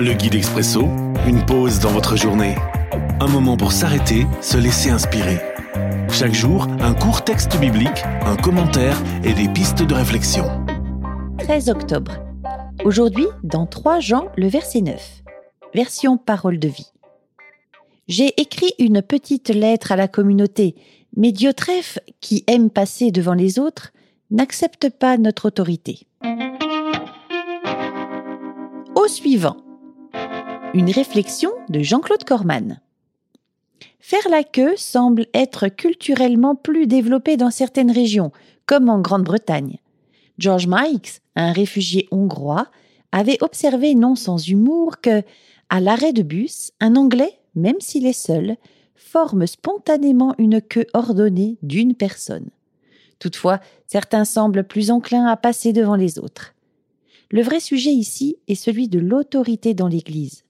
Le guide expresso, une pause dans votre journée. Un moment pour s'arrêter, se laisser inspirer. Chaque jour, un court texte biblique, un commentaire et des pistes de réflexion. 13 octobre. Aujourd'hui, dans 3 Jean, le verset 9. Version parole de vie. J'ai écrit une petite lettre à la communauté, mais Diotrephe, qui aime passer devant les autres, n'accepte pas notre autorité. Au suivant. Une réflexion de Jean-Claude Corman. Faire la queue semble être culturellement plus développé dans certaines régions, comme en Grande-Bretagne. George Mikes, un réfugié hongrois, avait observé non sans humour que, à l'arrêt de bus, un Anglais, même s'il est seul, forme spontanément une queue ordonnée d'une personne. Toutefois, certains semblent plus enclins à passer devant les autres. Le vrai sujet ici est celui de l'autorité dans l'Église.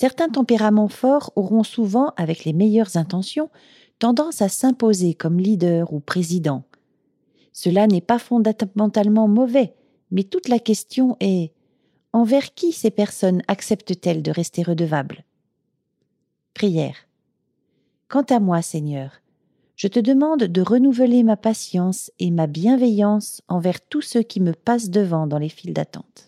Certains tempéraments forts auront souvent, avec les meilleures intentions, tendance à s'imposer comme leader ou président. Cela n'est pas fondamentalement mauvais, mais toute la question est envers qui ces personnes acceptent-elles de rester redevables? Prière. Quant à moi, Seigneur, je te demande de renouveler ma patience et ma bienveillance envers tous ceux qui me passent devant dans les files d'attente.